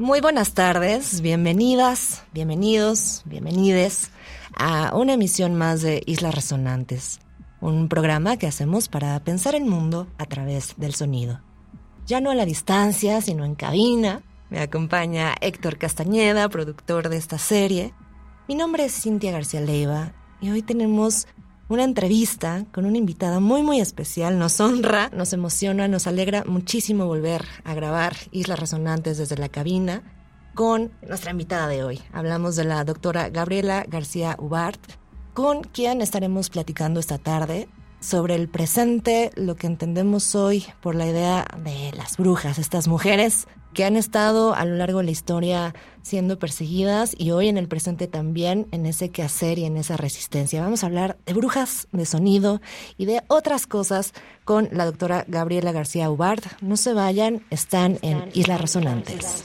Muy buenas tardes, bienvenidas, bienvenidos, bienvenides a una emisión más de Islas Resonantes, un programa que hacemos para pensar el mundo a través del sonido. Ya no a la distancia, sino en cabina. Me acompaña Héctor Castañeda, productor de esta serie. Mi nombre es Cintia García Leiva y hoy tenemos una entrevista con una invitada muy muy especial. Nos honra, nos emociona, nos alegra muchísimo volver a grabar Islas Resonantes desde la cabina con nuestra invitada de hoy. Hablamos de la doctora Gabriela García Ubart, con quien estaremos platicando esta tarde sobre el presente, lo que entendemos hoy por la idea de las brujas, estas mujeres que han estado a lo largo de la historia siendo perseguidas y hoy en el presente también en ese quehacer y en esa resistencia. Vamos a hablar de brujas, de sonido y de otras cosas con la doctora Gabriela García Ubard. No se vayan, están en Islas Resonantes.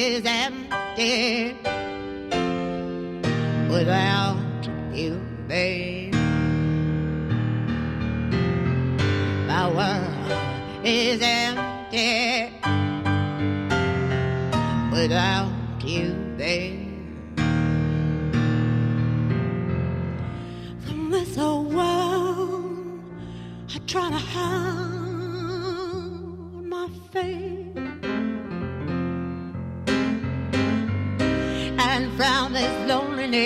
is empty without you, babe. My world is empty without you, babe. From this old world, I try to hide my face. Around this loneliness.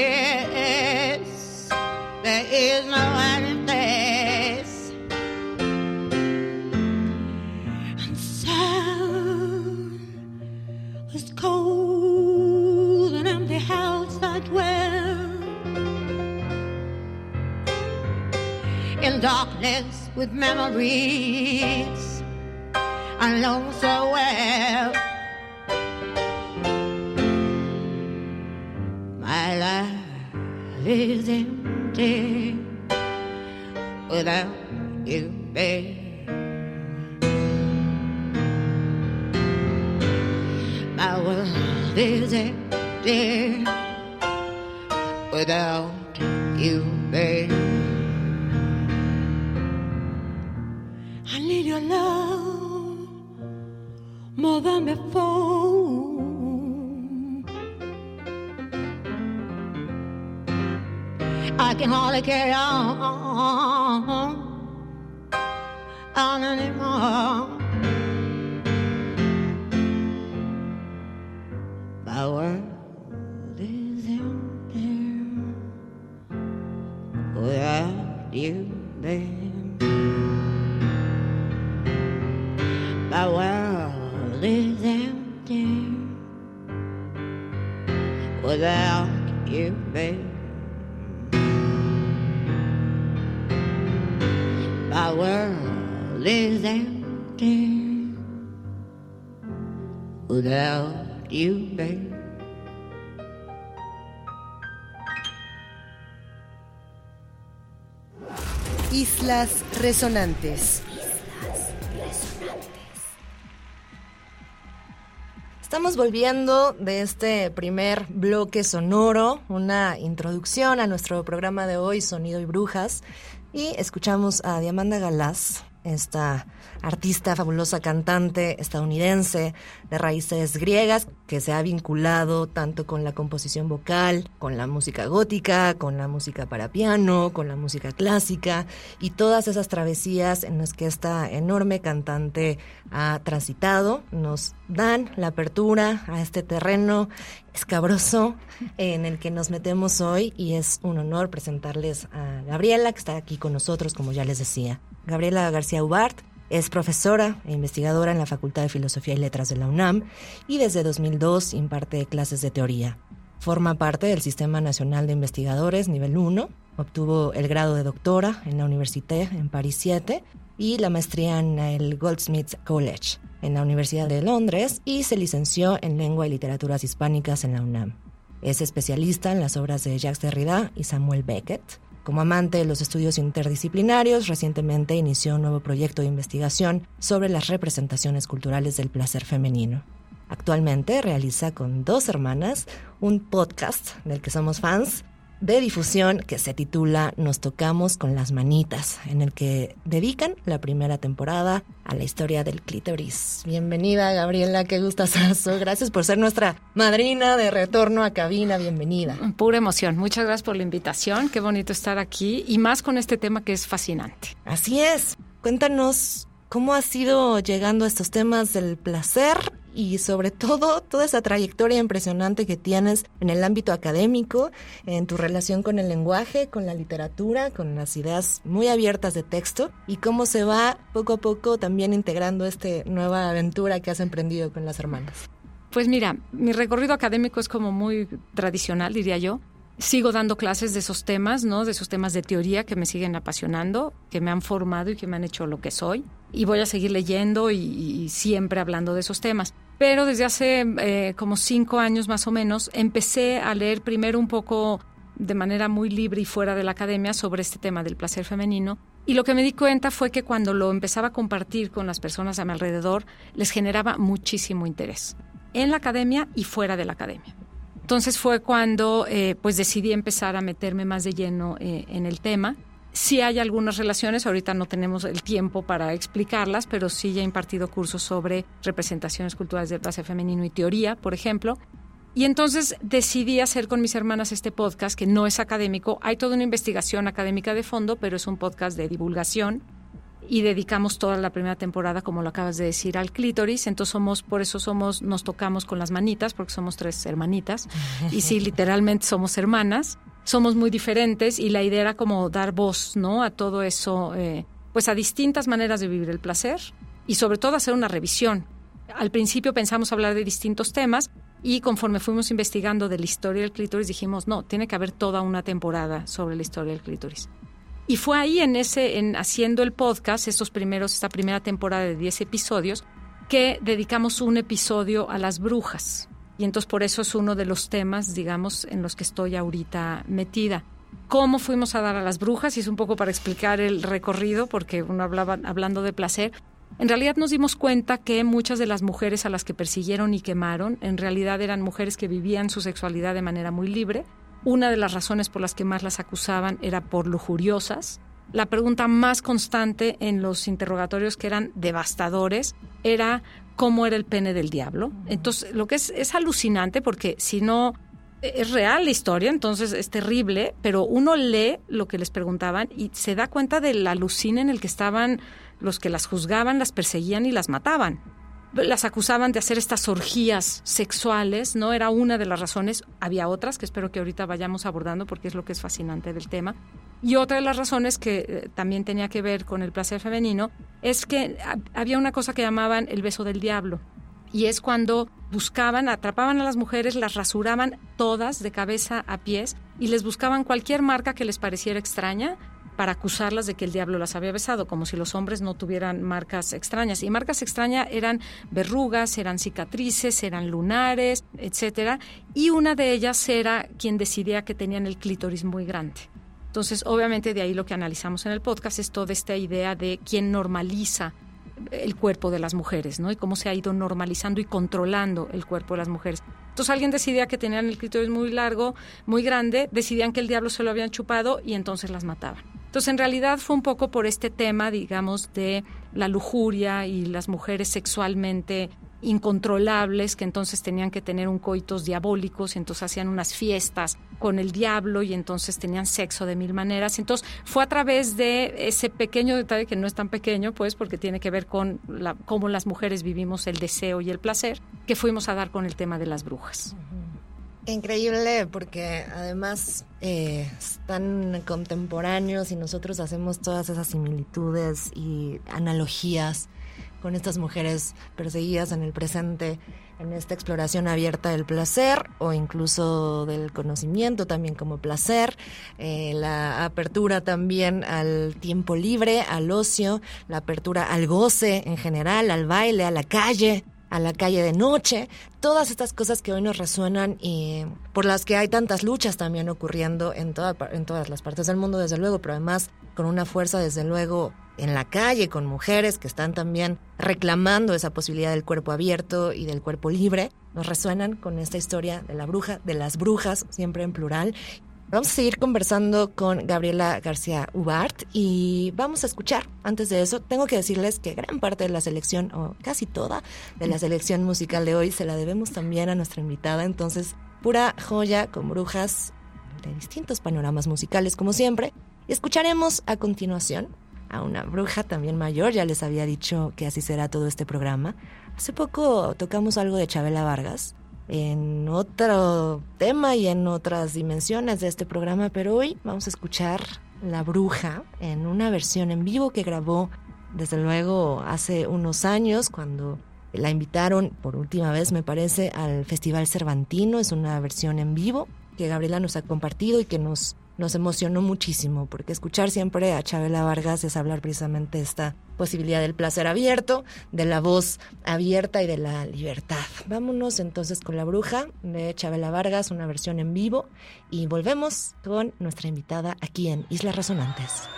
There is no place And so was cold and empty house I dwell. In darkness with memories I know so well. My life is empty without you, babe. My world is empty without you, babe. I need your love more than before. I can hardly carry on, on anymore. My world without you, babe. Islas Resonantes. Estamos volviendo de este primer bloque sonoro, una introducción a nuestro programa de hoy, Sonido y Brujas, y escuchamos a Diamanda Galás, esta artista, fabulosa cantante estadounidense de raíces griegas que se ha vinculado tanto con la composición vocal, con la música gótica, con la música para piano, con la música clásica y todas esas travesías en las que esta enorme cantante ha transitado nos dan la apertura a este terreno escabroso en el que nos metemos hoy y es un honor presentarles a Gabriela que está aquí con nosotros como ya les decía. Gabriela García Ubart es profesora e investigadora en la Facultad de Filosofía y Letras de la UNAM y desde 2002 imparte clases de teoría. Forma parte del Sistema Nacional de Investigadores nivel 1, obtuvo el grado de doctora en la Université en París 7 y la maestría en el Goldsmiths College en la Universidad de Londres y se licenció en Lengua y Literaturas Hispánicas en la UNAM. Es especialista en las obras de Jacques Derrida y Samuel Beckett como amante de los estudios interdisciplinarios, recientemente inició un nuevo proyecto de investigación sobre las representaciones culturales del placer femenino. Actualmente realiza con dos hermanas un podcast del que somos fans de difusión que se titula Nos tocamos con las manitas, en el que dedican la primera temporada a la historia del clítoris. Bienvenida, Gabriela, qué gustazo. Gracias por ser nuestra madrina de retorno a cabina. Bienvenida. Pura emoción. Muchas gracias por la invitación. Qué bonito estar aquí y más con este tema que es fascinante. Así es. Cuéntanos cómo has ido llegando a estos temas del placer y sobre todo toda esa trayectoria impresionante que tienes en el ámbito académico, en tu relación con el lenguaje, con la literatura, con las ideas muy abiertas de texto y cómo se va poco a poco también integrando esta nueva aventura que has emprendido con las hermanas. Pues mira, mi recorrido académico es como muy tradicional, diría yo. Sigo dando clases de esos temas, ¿no? De esos temas de teoría que me siguen apasionando, que me han formado y que me han hecho lo que soy. Y voy a seguir leyendo y siempre hablando de esos temas. Pero desde hace eh, como cinco años más o menos empecé a leer primero un poco de manera muy libre y fuera de la academia sobre este tema del placer femenino. Y lo que me di cuenta fue que cuando lo empezaba a compartir con las personas a mi alrededor, les generaba muchísimo interés, en la academia y fuera de la academia. Entonces fue cuando eh, pues decidí empezar a meterme más de lleno eh, en el tema Sí hay algunas relaciones, ahorita no tenemos el tiempo para explicarlas, pero sí ya he impartido cursos sobre representaciones culturales del placer femenino y teoría, por ejemplo. Y entonces decidí hacer con mis hermanas este podcast, que no es académico. Hay toda una investigación académica de fondo, pero es un podcast de divulgación. Y dedicamos toda la primera temporada, como lo acabas de decir, al clítoris. Entonces somos, por eso somos, nos tocamos con las manitas, porque somos tres hermanitas. Y sí, literalmente somos hermanas somos muy diferentes y la idea era como dar voz, ¿no? A todo eso, eh, pues a distintas maneras de vivir el placer y sobre todo hacer una revisión. Al principio pensamos hablar de distintos temas y conforme fuimos investigando de la historia del clítoris dijimos, no, tiene que haber toda una temporada sobre la historia del clítoris. Y fue ahí en ese, en haciendo el podcast, estos primeros, esta primera temporada de 10 episodios, que dedicamos un episodio a las brujas. Y entonces por eso es uno de los temas, digamos, en los que estoy ahorita metida. ¿Cómo fuimos a dar a las brujas? Y es un poco para explicar el recorrido, porque uno hablaba hablando de placer. En realidad nos dimos cuenta que muchas de las mujeres a las que persiguieron y quemaron, en realidad eran mujeres que vivían su sexualidad de manera muy libre. Una de las razones por las que más las acusaban era por lujuriosas. La pregunta más constante en los interrogatorios que eran devastadores era cómo era el pene del diablo. Entonces, lo que es, es alucinante porque si no es real la historia, entonces es terrible, pero uno lee lo que les preguntaban y se da cuenta del alucine en el que estaban los que las juzgaban, las perseguían y las mataban. Las acusaban de hacer estas orgías sexuales, ¿no? Era una de las razones, había otras que espero que ahorita vayamos abordando porque es lo que es fascinante del tema. Y otra de las razones que eh, también tenía que ver con el placer femenino es que había una cosa que llamaban el beso del diablo. Y es cuando buscaban, atrapaban a las mujeres, las rasuraban todas de cabeza a pies y les buscaban cualquier marca que les pareciera extraña para acusarlas de que el diablo las había besado, como si los hombres no tuvieran marcas extrañas. Y marcas extrañas eran verrugas, eran cicatrices, eran lunares, etcétera. Y una de ellas era quien decidía que tenían el clítoris muy grande. Entonces, obviamente, de ahí lo que analizamos en el podcast es toda esta idea de quién normaliza el cuerpo de las mujeres, ¿no? Y cómo se ha ido normalizando y controlando el cuerpo de las mujeres. Entonces alguien decidía que tenían el clítoris muy largo, muy grande, decidían que el diablo se lo habían chupado y entonces las mataban. Entonces, en realidad fue un poco por este tema, digamos, de la lujuria y las mujeres sexualmente incontrolables que entonces tenían que tener un coitos diabólicos y entonces hacían unas fiestas con el diablo y entonces tenían sexo de mil maneras. Entonces fue a través de ese pequeño detalle que no es tan pequeño, pues porque tiene que ver con la, cómo las mujeres vivimos el deseo y el placer, que fuimos a dar con el tema de las brujas. Increíble porque además eh, están contemporáneos y nosotros hacemos todas esas similitudes y analogías con estas mujeres perseguidas en el presente, en esta exploración abierta del placer o incluso del conocimiento también como placer, eh, la apertura también al tiempo libre, al ocio, la apertura al goce en general, al baile, a la calle, a la calle de noche, todas estas cosas que hoy nos resuenan y por las que hay tantas luchas también ocurriendo en, toda, en todas las partes del mundo, desde luego, pero además con una fuerza, desde luego, en la calle, con mujeres que están también reclamando esa posibilidad del cuerpo abierto y del cuerpo libre, nos resuenan con esta historia de la bruja, de las brujas, siempre en plural, Vamos a seguir conversando con Gabriela García Ubart y vamos a escuchar. Antes de eso, tengo que decirles que gran parte de la selección, o casi toda, de la selección musical de hoy se la debemos también a nuestra invitada. Entonces, pura joya con brujas de distintos panoramas musicales, como siempre. Escucharemos a continuación a una bruja también mayor, ya les había dicho que así será todo este programa. Hace poco tocamos algo de Chabela Vargas en otro tema y en otras dimensiones de este programa, pero hoy vamos a escuchar La Bruja en una versión en vivo que grabó desde luego hace unos años cuando la invitaron por última vez me parece al Festival Cervantino, es una versión en vivo que Gabriela nos ha compartido y que nos nos emocionó muchísimo, porque escuchar siempre a Chabela Vargas es hablar precisamente esta posibilidad del placer abierto, de la voz abierta y de la libertad. Vámonos entonces con La Bruja de Chabela Vargas, una versión en vivo, y volvemos con nuestra invitada aquí en Islas Resonantes.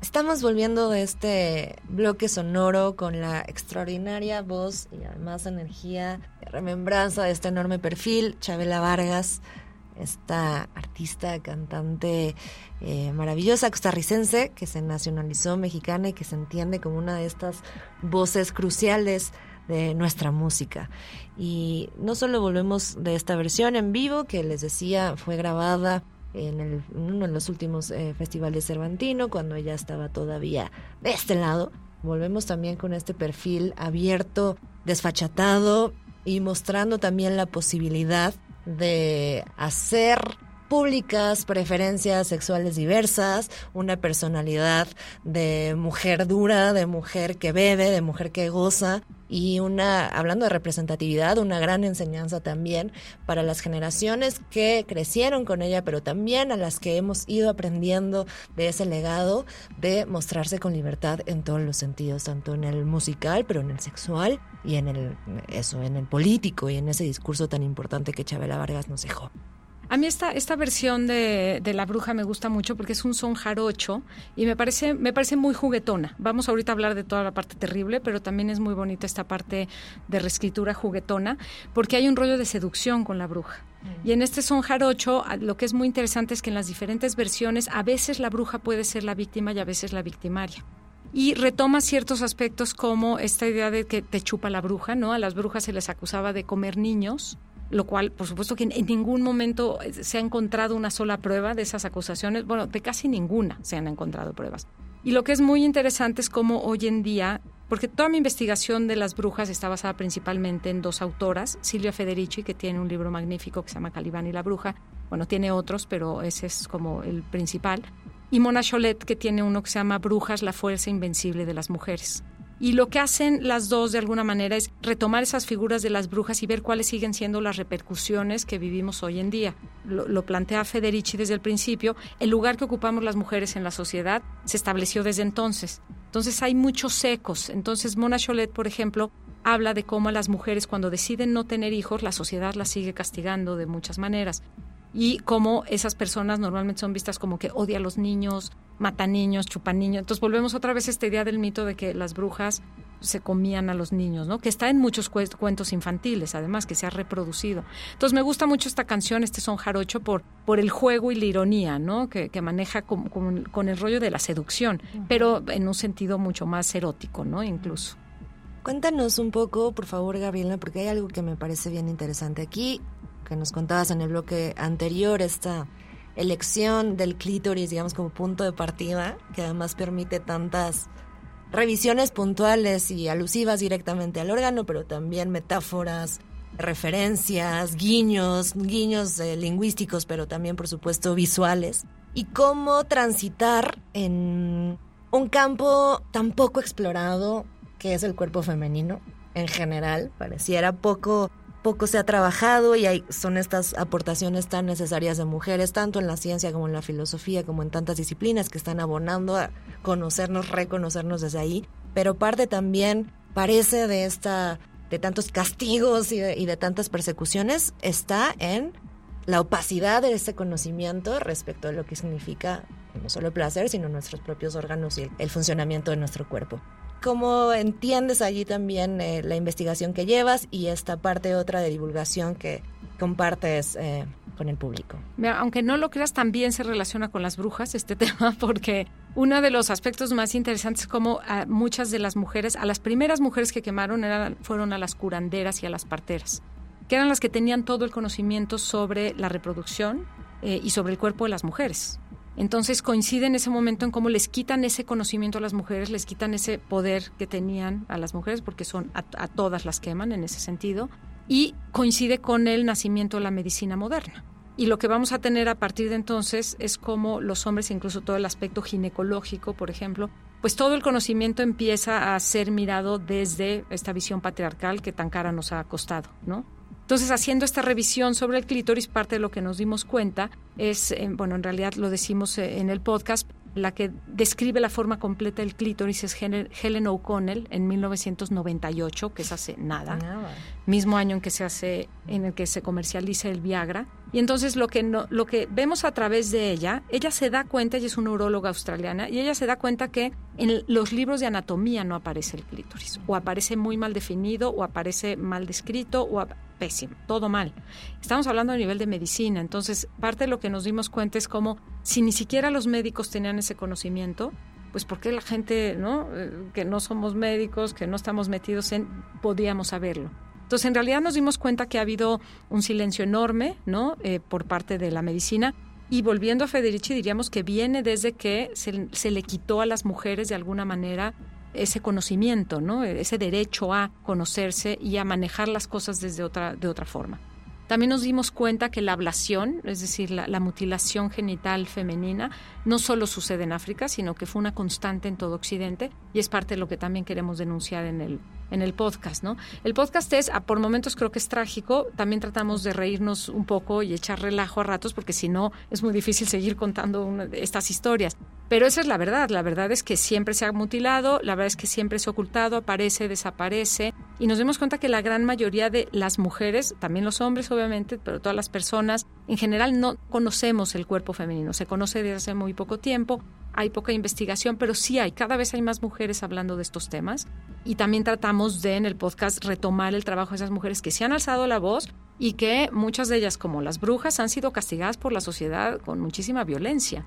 Estamos volviendo de este bloque sonoro con la extraordinaria voz y además energía, remembranza de este enorme perfil, Chabela Vargas, esta artista, cantante eh, maravillosa costarricense que se nacionalizó mexicana y que se entiende como una de estas voces cruciales de nuestra música. Y no solo volvemos de esta versión en vivo, que les decía fue grabada en, uno de los últimos eh, festivales Cervantino, cuando ella estaba todavía de este lado. Volvemos también con este perfil abierto, desfachatado y mostrando también la posibilidad de hacer públicas preferencias sexuales diversas, una personalidad de mujer dura, de mujer que bebe, de mujer que goza y una, hablando de representatividad, una gran enseñanza también para las generaciones que crecieron con ella, pero también a las que hemos ido aprendiendo de ese legado de mostrarse con libertad en todos los sentidos, tanto en el musical, pero en el sexual y en el, eso, en el político y en ese discurso tan importante que Chabela Vargas nos dejó. A mí esta, esta versión de, de, La Bruja me gusta mucho porque es un son jarocho y me parece, me parece muy juguetona. Vamos ahorita a hablar de toda la parte terrible, pero también es muy bonita esta parte de reescritura juguetona porque hay un rollo de seducción con La Bruja. Y en este son jarocho, lo que es muy interesante es que en las diferentes versiones a veces la bruja puede ser la víctima y a veces la victimaria y retoma ciertos aspectos como esta idea de que te chupa la bruja, ¿no? A las brujas se les acusaba de comer niños lo cual, por supuesto que en, ningún momento se ha encontrado una sola prueba de esas acusaciones, bueno, de casi ninguna se han encontrado pruebas. Y lo que es muy interesante es cómo hoy en día, porque toda mi investigación de las brujas está basada principalmente en dos autoras, Silvia Federici, que tiene un libro magnífico que se llama Calibán y la bruja, bueno, tiene otros, pero ese es como el principal, y Mona Cholet, que tiene uno que se llama Brujas, la fuerza invencible de las mujeres. Y lo que hacen las dos de alguna manera es retomar esas figuras de las brujas y ver cuáles siguen siendo las repercusiones que vivimos hoy en día. Lo, plantea Federici desde el principio. El lugar que ocupamos las mujeres en la sociedad se estableció desde entonces. Entonces hay muchos ecos. Entonces Mona Cholet, por ejemplo, habla de cómo a las mujeres cuando deciden no tener hijos, la sociedad las sigue castigando de muchas maneras y cómo esas personas normalmente son vistas como que odia a los niños, mata niños, chupa niños. Entonces volvemos otra vez a esta idea del mito de que las brujas se comían a los niños, ¿no? Que está en muchos cuentos infantiles, además, que se ha reproducido. Entonces me gusta mucho esta canción, este son jarocho, por, por el juego y la ironía, ¿no? Que, maneja con, con, el rollo de la seducción, pero en un sentido mucho más erótico, ¿no? Incluso. Cuéntanos un poco, por favor, Gabriela, porque hay algo que me parece bien interesante aquí que nos contabas en el bloque anterior, esta elección del clítoris, digamos, como punto de partida, que además permite tantas revisiones puntuales y alusivas directamente al órgano, pero también metáforas, referencias, guiños, guiños eh, lingüísticos, pero también, por supuesto, visuales. Y cómo transitar en un campo tan poco explorado que es el cuerpo femenino en general. Pareciera poco poco se ha trabajado y hay, son estas aportaciones tan necesarias de mujeres, tanto en la ciencia como en la filosofía, como en tantas disciplinas que están abonando a conocernos, reconocernos desde ahí. Pero parte también, parece, de esta de tantos castigos y de, tantas persecuciones está en la opacidad de ese conocimiento respecto a lo que significa no solo el placer, sino nuestros propios órganos y el funcionamiento de nuestro cuerpo cómo entiendes allí también eh, la investigación que llevas y esta parte otra de divulgación que compartes eh, con el público. aunque no lo creas, también se relaciona con las brujas este tema, porque uno de los aspectos más interesantes es cómo a muchas de las mujeres, a las primeras mujeres que quemaron eran, fueron a las curanderas y a las parteras, que eran las que tenían todo el conocimiento sobre la reproducción eh, y sobre el cuerpo de las mujeres. Entonces coincide en ese momento en cómo les quitan ese conocimiento a las mujeres, les quitan ese poder que tenían a las mujeres, porque son a, todas las queman en ese sentido, y coincide con el nacimiento de la medicina moderna. Y lo que vamos a tener a partir de entonces es como los hombres, incluso todo el aspecto ginecológico, por ejemplo, pues todo el conocimiento empieza a ser mirado desde esta visión patriarcal que tan cara nos ha costado, ¿no? Entonces, haciendo esta revisión sobre el clítoris, parte de lo que nos dimos cuenta es, eh, bueno, en realidad lo decimos eh, en el podcast, la que describe la forma completa del clítoris es Helen O'Connell en 1998, que es hace nada, mismo año en que se hace, en el que se comercializa el Viagra. Y entonces lo que no, lo que vemos a través de ella, ella se da cuenta, ella es una urologa australiana, y ella se da cuenta que en los libros de anatomía no aparece el clítoris, o aparece muy mal definido, o aparece mal descrito, o todo mal. Estamos hablando a nivel de medicina, entonces parte de lo que nos dimos cuenta es como si ni siquiera los médicos tenían ese conocimiento, pues ¿por qué la gente, ¿no? Eh, que no somos médicos, que no estamos metidos en, podíamos saberlo? Entonces, en realidad nos dimos cuenta que ha habido un silencio enorme, ¿no? Eh, por parte de la medicina. Y volviendo a Federici, diríamos que viene desde que se le quitó a las mujeres de alguna manera ese conocimiento, ¿no? ese derecho a conocerse y a manejar las cosas desde otra, de otra forma. También nos dimos cuenta que la ablación, es decir, la, mutilación genital femenina, no solo sucede en África, sino que fue una constante en todo Occidente y es parte de lo que también queremos denunciar en el, en el podcast, ¿no? El podcast es, por momentos creo que es trágico, también tratamos de reírnos un poco y echar relajo a ratos, porque si no es muy difícil seguir contando estas historias. Pero esa es la verdad, la verdad es que siempre se ha mutilado, la verdad es que siempre se ha ocultado, aparece, desaparece, y nos dimos cuenta que la gran mayoría de las mujeres, también los hombres obviamente, pero todas las personas en general no conocemos el cuerpo femenino, se conoce desde hace muy poco tiempo, hay poca investigación, pero sí hay, cada vez hay más mujeres hablando de estos temas y también tratamos de en el podcast retomar el trabajo de esas mujeres que se han alzado la voz y que muchas de ellas, como las brujas, han sido castigadas por la sociedad con muchísima violencia,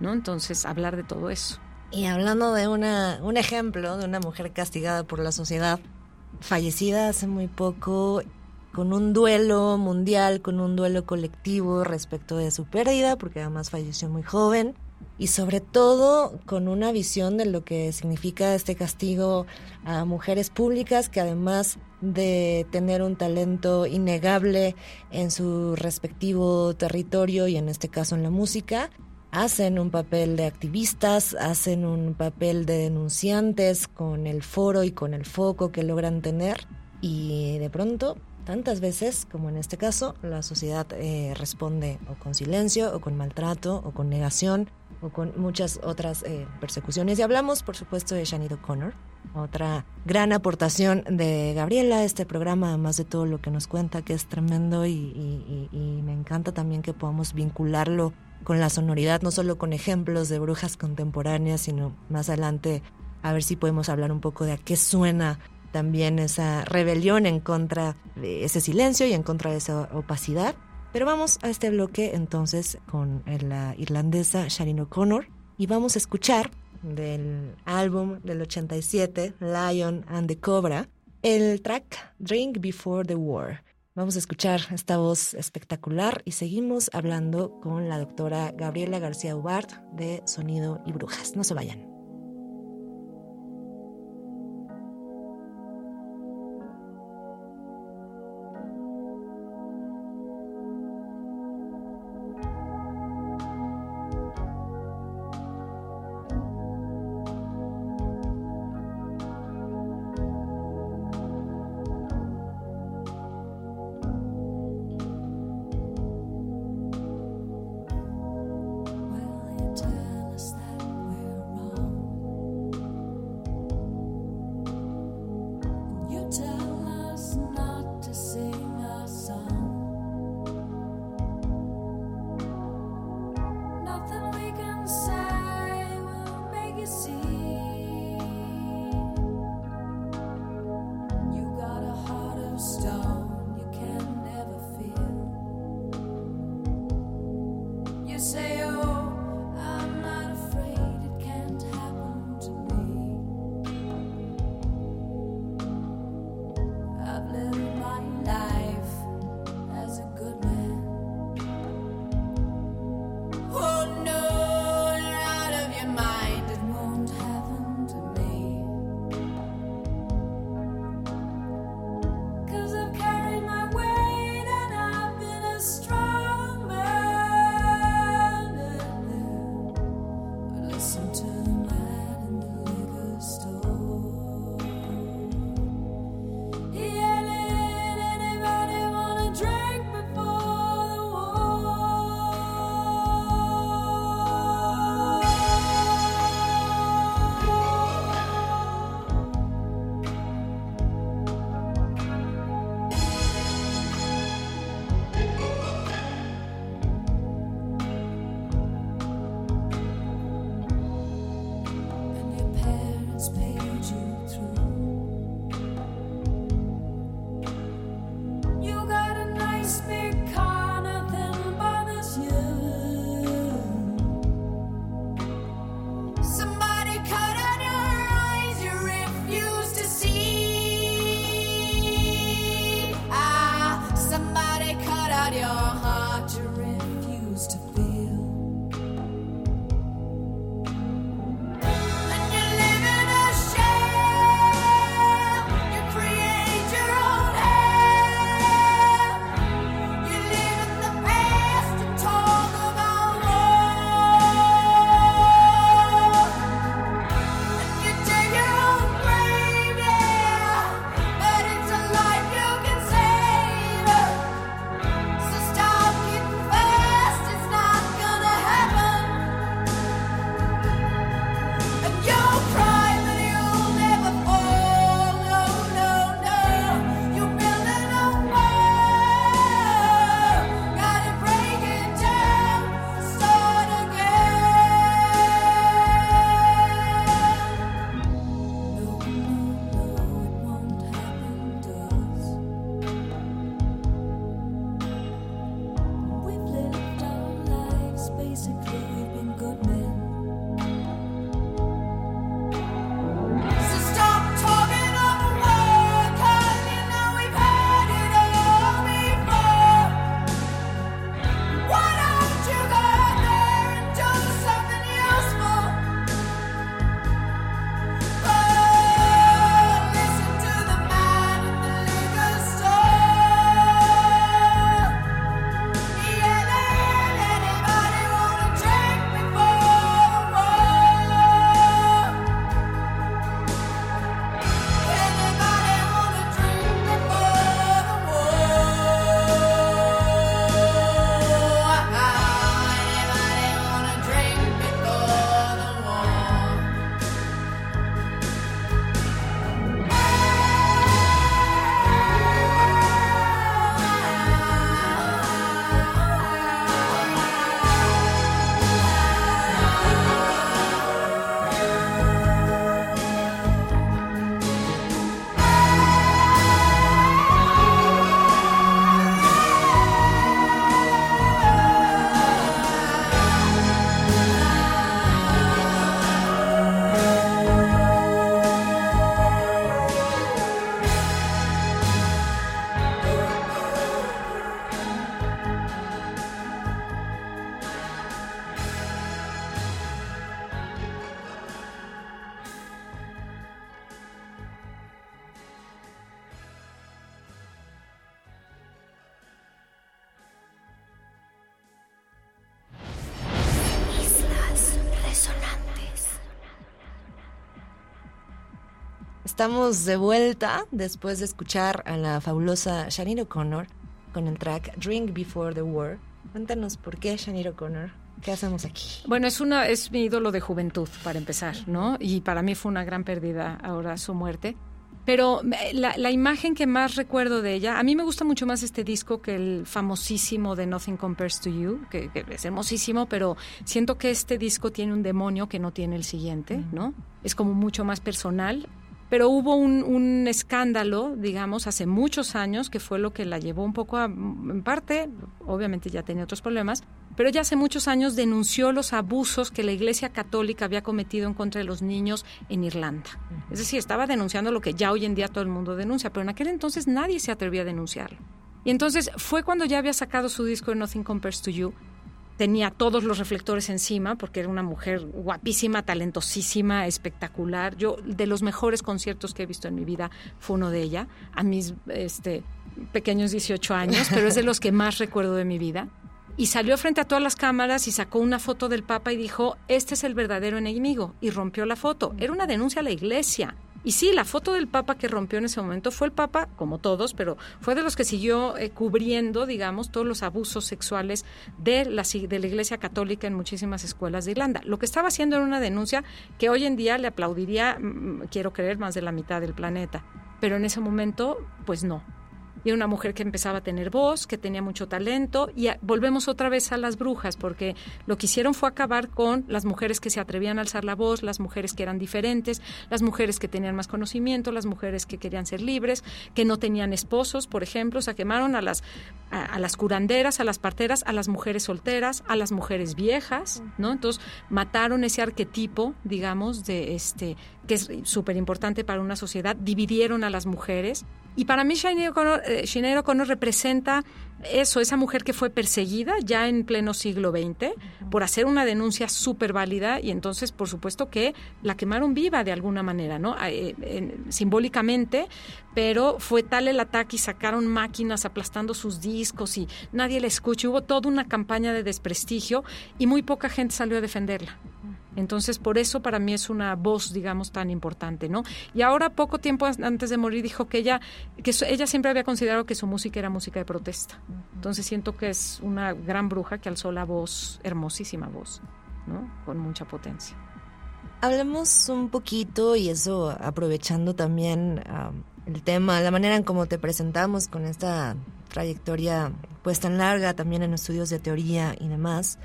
¿no? Entonces, hablar de todo eso. Y hablando de una, un ejemplo de una mujer castigada por la sociedad, fallecida hace muy poco, con un duelo mundial, con un duelo colectivo respecto de su pérdida, porque además falleció muy joven, y sobre todo con una visión de lo que significa este castigo a mujeres públicas que además de tener un talento innegable en su respectivo territorio y en este caso en la música, hacen un papel de activistas, hacen un papel de denunciantes con el foro y con el foco que logran tener. Y de pronto tantas veces como en este caso la sociedad eh, responde o con silencio o con maltrato o con negación o con muchas otras eh, persecuciones. Y hablamos por supuesto de Shanido O'Connor otra gran aportación de Gabriela a este programa, además de todo lo que nos cuenta, que es tremendo y me encanta también que podamos vincularlo con la sonoridad, no solo con ejemplos de brujas contemporáneas, sino más adelante a ver si podemos hablar un poco de a qué suena también esa rebelión en contra de ese silencio y en contra de esa opacidad. Pero vamos a este bloque entonces con la irlandesa Sharon O'Connor y vamos a escuchar del álbum del 87, Lion and the Cobra, el track Drink Before the War. Vamos a escuchar esta voz espectacular y seguimos hablando con la doctora Gabriela García Ubart de Sonido y Brujas. No se vayan. Estamos de vuelta después de escuchar a la fabulosa Shania O'Connor con el track Drink Before the War. Cuéntanos por qué Shania O'Connor. ¿Qué hacemos aquí? Bueno, es una es mi ídolo de juventud para empezar, ¿no? Y para mí fue una gran pérdida ahora su muerte. Pero eh, la, la, imagen que más recuerdo de ella, a mí me gusta mucho más este disco que el famosísimo de Nothing Compares to You, que, que, es hermosísimo, pero siento que este disco tiene un demonio que no tiene el siguiente, ¿no? Es como mucho más personal. Pero hubo un, un, escándalo, digamos, hace muchos años, que fue lo que la llevó un poco a, en parte, obviamente ya tenía otros problemas, pero ya hace muchos años denunció los abusos que la Iglesia Católica había cometido en contra de los niños en Irlanda. Es decir, estaba denunciando lo que ya hoy en día todo el mundo denuncia, pero en aquel entonces nadie se atrevía a denunciarlo. Y entonces fue cuando ya había sacado su disco Nothing Compares to You, tenía todos los reflectores encima porque era una mujer guapísima, talentosísima, espectacular. Yo de los mejores conciertos que he visto en mi vida fue uno de ella, a mis este pequeños 18 años, pero es de los que más recuerdo de mi vida. Y salió frente a todas las cámaras y sacó una foto del Papa y dijo, este es el verdadero enemigo. Y rompió la foto. Era una denuncia a la iglesia. Y sí, la foto del Papa que rompió en ese momento fue el Papa, como todos, pero fue de los que siguió eh, cubriendo, digamos, todos los abusos sexuales de la, de la Iglesia Católica en muchísimas escuelas de Irlanda. Lo que estaba haciendo era una denuncia que hoy en día le aplaudiría, mm, quiero creer, más de la mitad del planeta. Pero en ese momento, pues no. Y era una mujer que empezaba a tener voz, que tenía mucho talento. Y volvemos otra vez a las brujas, porque lo que hicieron fue acabar con las mujeres que se atrevían a alzar la voz, las mujeres que eran diferentes, las mujeres que tenían más conocimiento, las mujeres que querían ser libres, que no tenían esposos, por ejemplo. O sea, quemaron a las, a, a las curanderas, a las parteras, a las mujeres solteras, a las mujeres viejas, ¿no? Entonces, mataron ese arquetipo, digamos, de este que es súper importante para una sociedad, dividieron a las mujeres. Y para mí Sinead O'Connor, eh, representa eso, esa mujer que fue perseguida ya en pleno siglo XX por hacer una denuncia súper válida y entonces, por supuesto, que la quemaron viva de alguna manera, ¿no? Eh, simbólicamente, pero fue tal el ataque y sacaron máquinas aplastando sus discos y nadie la escucha. Hubo toda una campaña de desprestigio y muy poca gente salió a defenderla. Entonces, por eso para mí es una voz, digamos, tan importante, ¿no? Y ahora, poco tiempo antes de morir, dijo que ella, que ella siempre había considerado que su música era música de protesta. Entonces, siento que es una gran bruja que alzó la voz, hermosísima voz, ¿no? Con mucha potencia. Hablemos un poquito, y eso aprovechando también el tema, la manera en cómo te presentamos con esta trayectoria pues tan larga también en estudios de teoría y demás.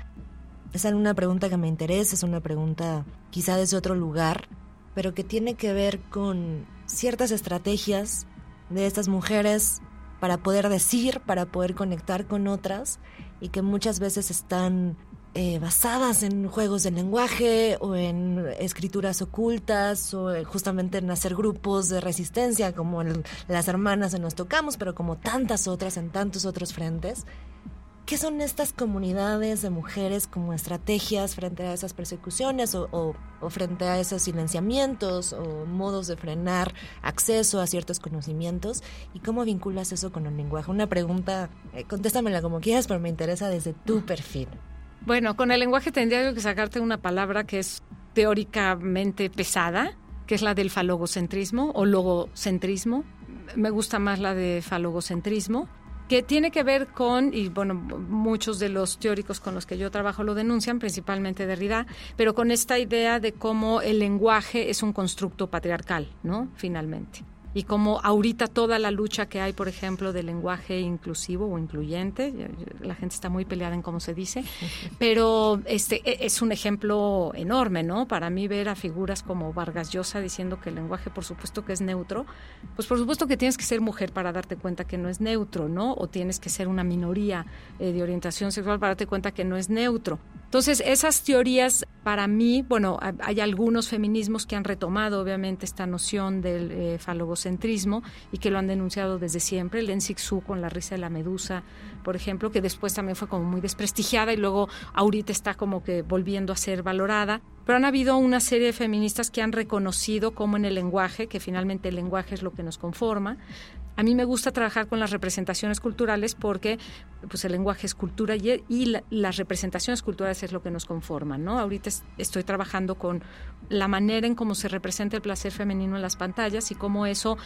Es una pregunta que me interesa, es una pregunta quizá desde otro lugar, pero que tiene que ver con ciertas estrategias de estas mujeres para poder decir, para poder conectar con otras y que muchas veces están eh, basadas en juegos de lenguaje o en escrituras ocultas o justamente en hacer grupos de resistencia como las hermanas en Nos Tocamos, pero como tantas otras en tantos otros frentes. ¿Qué son estas comunidades de mujeres como estrategias frente a esas persecuciones o, frente a esos silenciamientos o modos de frenar acceso a ciertos conocimientos? ¿Y cómo vinculas eso con el lenguaje? Una pregunta, eh, contéstamela como quieras, pero me interesa desde tu perfil. Bueno, con el lenguaje tendría que sacarte una palabra que es teóricamente pesada, que es la del falogocentrismo o logocentrismo. Me gusta más la de falogocentrismo que tiene que ver con, y bueno, muchos de los teóricos con los que yo trabajo lo denuncian, principalmente Derrida, pero con esta idea de cómo el lenguaje es un constructo patriarcal, ¿no? Finalmente y como ahorita toda la lucha que hay, por ejemplo, del lenguaje inclusivo o incluyente, la gente está muy peleada en cómo se dice, pero este e, es un ejemplo enorme, ¿no? Para mí ver a figuras como Vargas Llosa diciendo que el lenguaje, por supuesto que es neutro, pues por supuesto que tienes que ser mujer para darte cuenta que no es neutro, ¿no? O tienes que ser una minoría eh, de orientación sexual para darte cuenta que no es neutro. Entonces, esas teorías, para mí, bueno, hay algunos feminismos que han retomado, obviamente, esta noción del eh, falogocentrismo y que lo han denunciado desde siempre. El Su con la risa de la medusa, por ejemplo, que después también fue como muy desprestigiada y luego ahorita está como que volviendo a ser valorada. Pero han habido una serie de feministas que han reconocido como en el lenguaje, que finalmente el lenguaje es lo que nos conforma, A mí me gusta trabajar con las representaciones culturales porque pues, el lenguaje es cultura y, y las representaciones culturales es lo que nos conforman. ¿no? Ahorita estoy trabajando con la manera en cómo se representa el placer femenino en las pantallas y cómo eso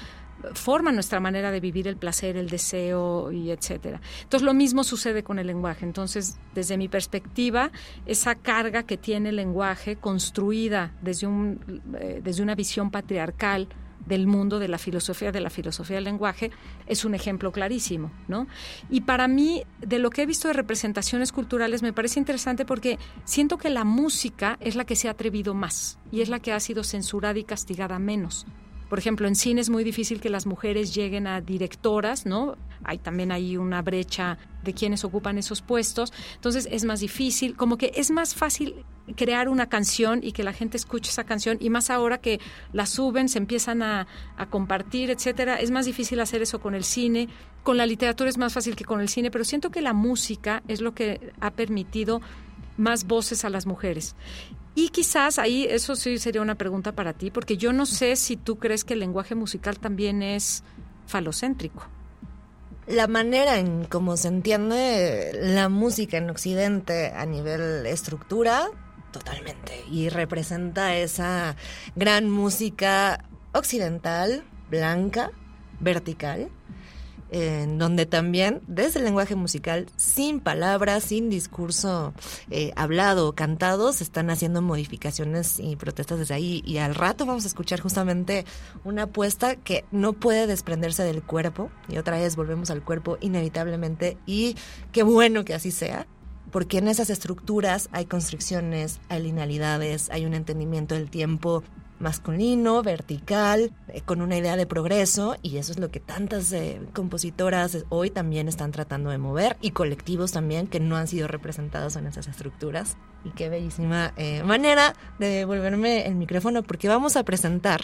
forma nuestra manera de vivir el placer, el deseo y etcétera. Entonces lo mismo sucede con el lenguaje. Entonces, desde mi perspectiva, esa carga que tiene el lenguaje construida desde un eh, desde una visión patriarcal del mundo de la filosofía, de la filosofía del lenguaje, es un ejemplo clarísimo, ¿no? Y para mí, de lo que he visto de representaciones culturales, me parece interesante porque siento que la música es la que se ha atrevido más y es la que ha sido censurada y castigada menos. Por ejemplo, en cine es muy difícil que las mujeres lleguen a directoras, ¿no? Hay también ahí una brecha de quienes ocupan esos puestos. Entonces es más difícil, como que es más fácil crear una canción y que la gente escuche esa canción y más ahora que la suben, se empiezan a, compartir, etcétera. Es más difícil hacer eso con el cine. Con la literatura es más fácil que con el cine, pero siento que la música es lo que ha permitido más voces a las mujeres. Y quizás ahí eso sí sería una pregunta para ti, porque yo no sé si tú crees que el lenguaje musical también es falocéntrico. La manera en cómo se entiende la música en Occidente a nivel estructura, totalmente. Y representa esa gran música occidental, blanca, vertical, en donde también desde el lenguaje musical, sin palabras, sin discurso eh, hablado o cantado, se están haciendo modificaciones y protestas desde ahí. Y al rato vamos a escuchar justamente una apuesta que no puede desprenderse del cuerpo. Y otra vez volvemos al cuerpo inevitablemente. Y qué bueno que así sea porque en esas estructuras hay constricciones, hay linealidades, hay un entendimiento del tiempo masculino, vertical, eh, con una idea de progreso y eso es lo que tantas eh, compositoras hoy también están tratando de mover y colectivos también que no han sido representados en esas estructuras. Y qué bellísima eh, manera de devolverme el micrófono porque vamos a presentar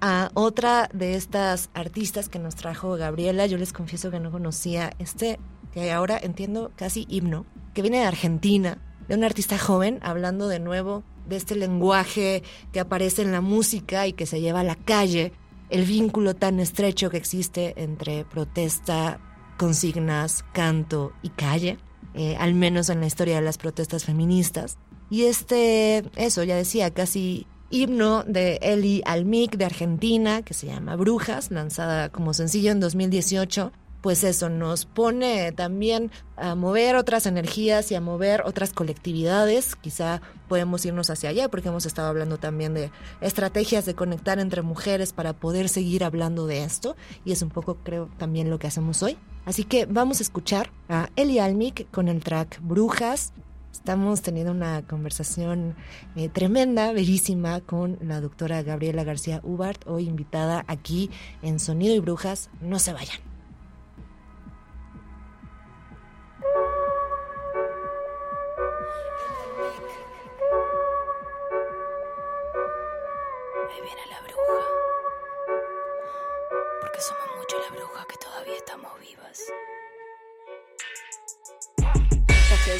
a otra de estas artistas que nos trajo Gabriela. Yo les confieso que no conocía este, que ahora entiendo casi himno, que viene de Argentina, de un artista joven, hablando de nuevo de este lenguaje que aparece en la música y que se lleva a la calle, el vínculo tan estrecho que existe entre protesta, consignas, canto y calle, eh, al menos en la historia de las protestas feministas. Y este, eso ya decía, casi himno de Eli Almic de Argentina, que se llama Brujas, lanzada como sencillo en 2018, pues eso nos pone también a mover otras energías y a mover otras colectividades. Quizá podemos irnos hacia allá porque hemos estado hablando también de estrategias de conectar entre mujeres para poder seguir hablando de esto y es un poco creo también lo que hacemos hoy. Así que vamos a escuchar a Eli Almic con el track Brujas. Estamos teniendo una conversación eh, tremenda, bellísima, con la doctora Gabriela García Ubart, hoy invitada aquí en Sonido y Brujas. No se vayan.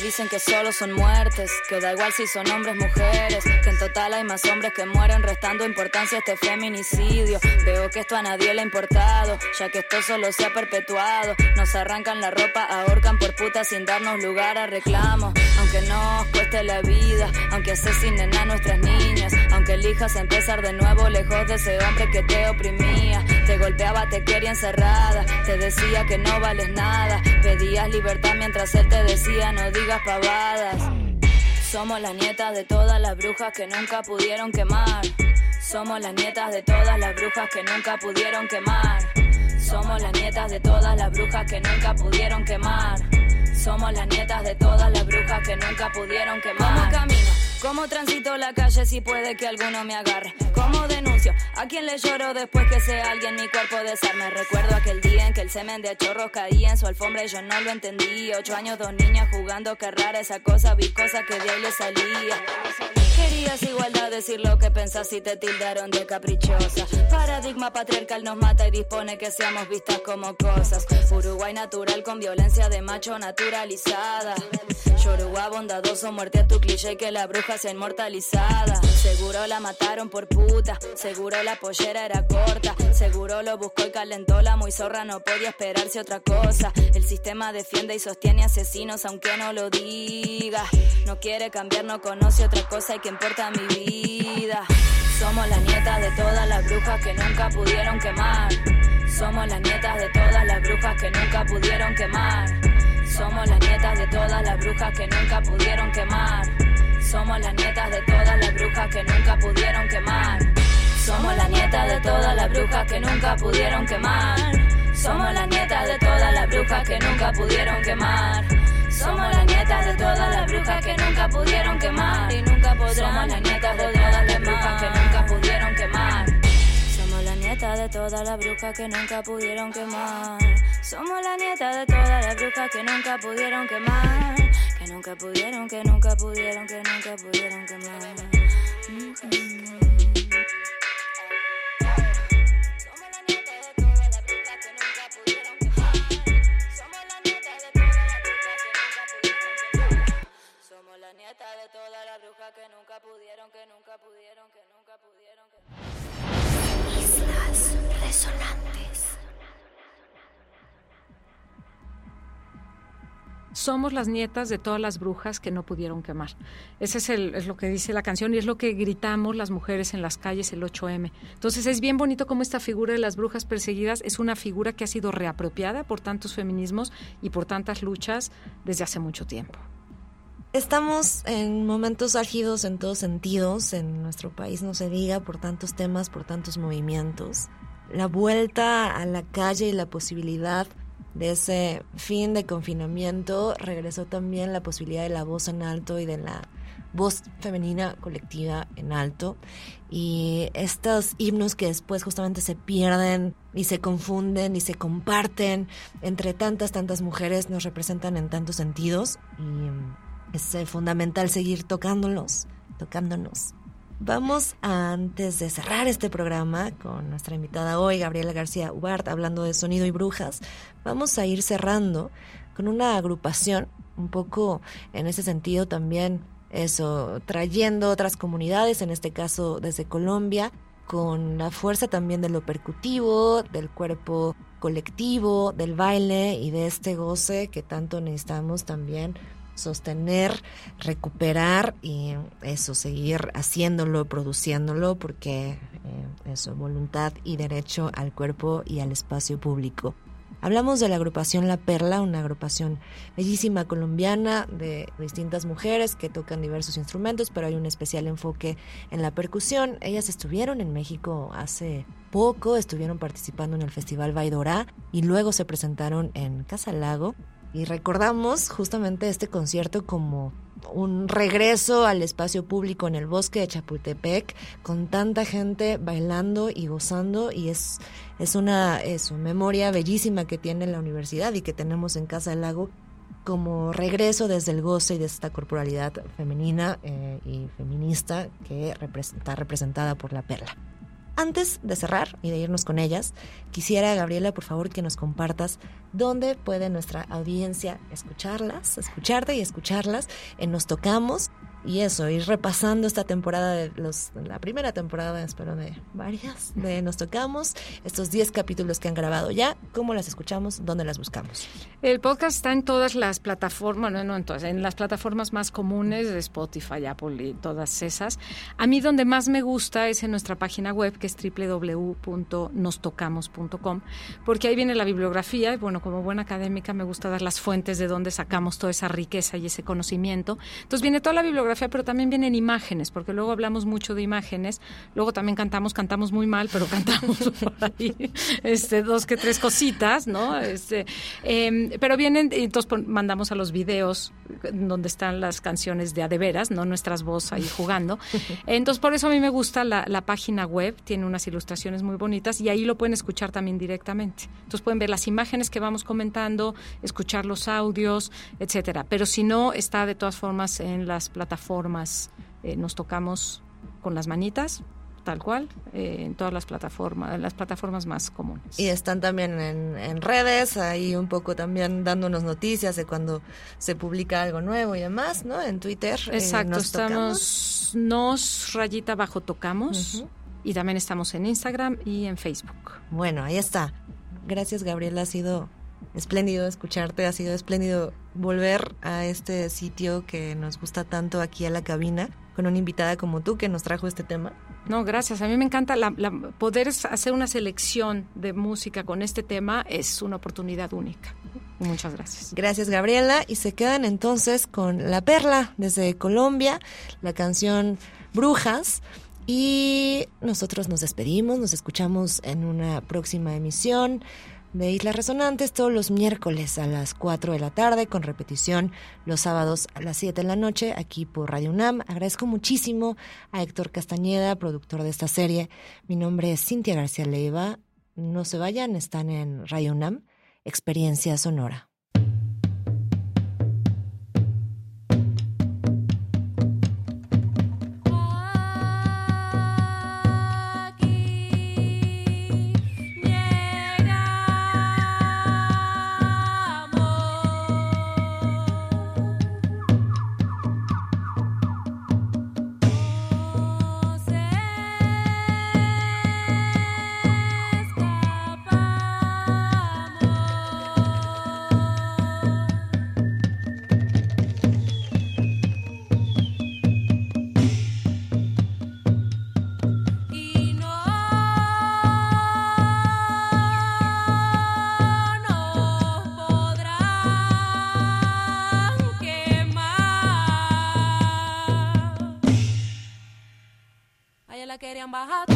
Dicen que solo son muertes, que da igual si son hombres, mujeres, que en total hay más hombres que mueren restando importancia a este feminicidio. Veo que esto a nadie le ha importado, ya que esto solo se ha perpetuado. Nos arrancan la ropa, ahorcan por puta sin darnos lugar a reclamo. Aunque nos cueste la vida, aunque asesinen a nuestras niñas, aunque elijas empezar de nuevo lejos de ese hombre que te oprimía. Te golpeaba, te quería encerrada, te decía que no vales nada, pedías libertad mientras él te decía no digas pavadas. Somos las nietas de todas las brujas que nunca pudieron quemar. Somos las nietas de todas las brujas que nunca pudieron quemar. Somos las nietas de todas las brujas que nunca pudieron quemar. Somos las nietas de todas las brujas que nunca pudieron quemar. ¿Cómo camino? ¿Cómo transito la calle si puede que alguno me agarre? ¿Cómo denuncio? ¿A quién le lloro después que sea alguien mi cuerpo desarme? Recuerdo aquel día en que el semen de chorros caía en su alfombra y yo no lo entendí. Ocho años, dos niñas jugando, qué rara esa cosa viscosa que de ahí le salía. Querías igualdad, decir lo que pensás y te tildaron de caprichosa. Paradigma patriarcal nos mata y dispone que seamos vistas como cosas. Uruguay natural con violencia de macho naturalizada. Yoruba bondadoso, muerte a tu cliché que la bruja sea inmortalizada. Seguro la mataron por puta, seguro la pollera era corta, seguro lo buscó y calentó la muy zorra, no podía esperarse otra cosa. El sistema defiende y sostiene asesinos aunque no lo diga. No quiere cambiar, no conoce otra cosa y que importa mi vida. Somos las nietas de todas las brujas que nunca pudieron quemar. Somos las nietas de todas las brujas que nunca pudieron quemar. Somos las nietas de todas las brujas que nunca pudieron quemar. Somos las nietas de todas las brujas que nunca pudieron quemar. Somos las nietas de todas las brujas que nunca pudieron quemar. Somos las nietas de todas las brujas que nunca pudieron quemar. Somos las nietas de todas las brujas que nunca pudieron quemar y nunca podrán. Somos las nietas de todas las brujas que nunca pudieron quemar. Nieta de todas las brujas que nunca pudieron quemar. Somos la nieta de todas las brujas que nunca pudieron quemar. Que nunca pudieron, que nunca pudieron, que nunca pudieron quemar. Somos la nieta de todas las brujas que nunca pudieron que nunca pudieron que nunca pudieron, que que Somos las nietas de todas las brujas que no pudieron quemar. Ese es, es lo que dice la canción y es lo que gritamos las mujeres en las calles el 8M. Entonces es bien bonito cómo esta figura de las brujas perseguidas es una figura que ha sido reapropiada por tantos feminismos y por tantas luchas desde hace mucho tiempo. Estamos en momentos álgidos en todos sentidos, en nuestro país no se diga, por tantos temas, por tantos movimientos. La vuelta a la calle y la posibilidad de ese fin de confinamiento regresó también la posibilidad de la voz en alto y de la voz femenina colectiva en alto y estos himnos que después justamente se pierden y se confunden y se comparten entre tantas tantas mujeres nos representan en tantos sentidos y es eh, fundamental seguir tocándolos, tocándonos. Vamos antes de cerrar este programa con nuestra invitada hoy, Gabriela García Ubart, hablando de sonido y brujas, vamos a ir cerrando con una agrupación, un poco en ese sentido también, eso, trayendo otras comunidades, en este caso desde Colombia, con la fuerza también de lo percutivo, del cuerpo colectivo, del baile y de este goce que tanto necesitamos también sostener, recuperar y eso, seguir haciéndolo, produciéndolo, porque eh, eso, voluntad y derecho al cuerpo y al espacio público. Hablamos de la agrupación La Perla, una agrupación bellísima colombiana de distintas mujeres que tocan diversos instrumentos, pero hay un especial enfoque en la percusión. Ellas estuvieron en México hace poco, estuvieron participando en el Festival Baidorá y luego se presentaron en Casa Lago y recordamos justamente este concierto como un regreso al espacio público en el bosque de Chapultepec con tanta gente bailando y gozando y es, es una memoria bellísima que tiene la universidad y que tenemos en Casa del Lago como regreso desde el goce y de esta corporalidad femenina eh, y feminista que está representada por la perla. Antes de cerrar y de irnos con ellas, quisiera, Gabriela, por favor, que nos compartas dónde puede nuestra audiencia escucharlas, escucharte y escucharlas en Nos Tocamos y eso, ir repasando esta temporada de los, la primera temporada, espero de varias, de Nos Tocamos, estos 10 capítulos que han grabado ya, cómo las escuchamos, dónde las buscamos. El podcast está en todas las plataformas, no, no en todas, en las plataformas más comunes de Spotify, Apple y todas esas. A mí donde más me gusta es en nuestra página web, que es www.nostocamos.com, porque ahí viene la bibliografía, y bueno, como buena académica me gusta dar las fuentes de donde sacamos toda esa riqueza y ese conocimiento. Entonces viene toda la bibliografía pero también vienen imágenes, porque luego hablamos mucho de imágenes, luego también cantamos, cantamos muy mal, pero cantamos por ahí este, dos que tres cositas, ¿no? Este, em, pero vienen, entonces mandamos a los videos donde están las canciones de adeveras, no nuestras voces ahí jugando. Entonces, por eso a mí me gusta la, la página web, tiene unas ilustraciones muy bonitas y ahí lo pueden escuchar también directamente. Entonces pueden ver las imágenes que vamos comentando, escuchar los audios, etcétera. Pero si no, está de todas formas en las plataformas formas eh, nos tocamos con las manitas tal cual, eh, en todas las plataformas, las plataformas más comunes. Y están también en, en redes, ahí un poco también dándonos noticias de cuando se publica algo nuevo y demás, ¿no? En Twitter. eh, Exacto, nos estamos nos rayita bajo tocamos y también estamos en Instagram y en Facebook. Bueno, ahí está. Gracias, Gabriela. Ha sido espléndido escucharte, ha sido espléndido volver a este sitio que nos gusta tanto aquí a la cabina con una invitada como tú que nos trajo este tema. No, gracias. A mí me encanta la- la- poder hacer una selección de música con este tema es una oportunidad única. Muchas gracias. Gracias, Gabriela. Y se quedan entonces con La Perla desde Colombia, la canción Brujas. Y nosotros nos despedimos, nos escuchamos en una próxima emisión de Islas Resonantes todos los miércoles a las 4 de la tarde, con repetición los sábados a las 7 de la noche aquí por Radio UNAM. Agradezco muchísimo a Héctor Castañeda, productor de esta serie. Mi nombre es Cintia García Leiva. No se vayan, están en Radio UNAM, Experiencia Sonora. my heart.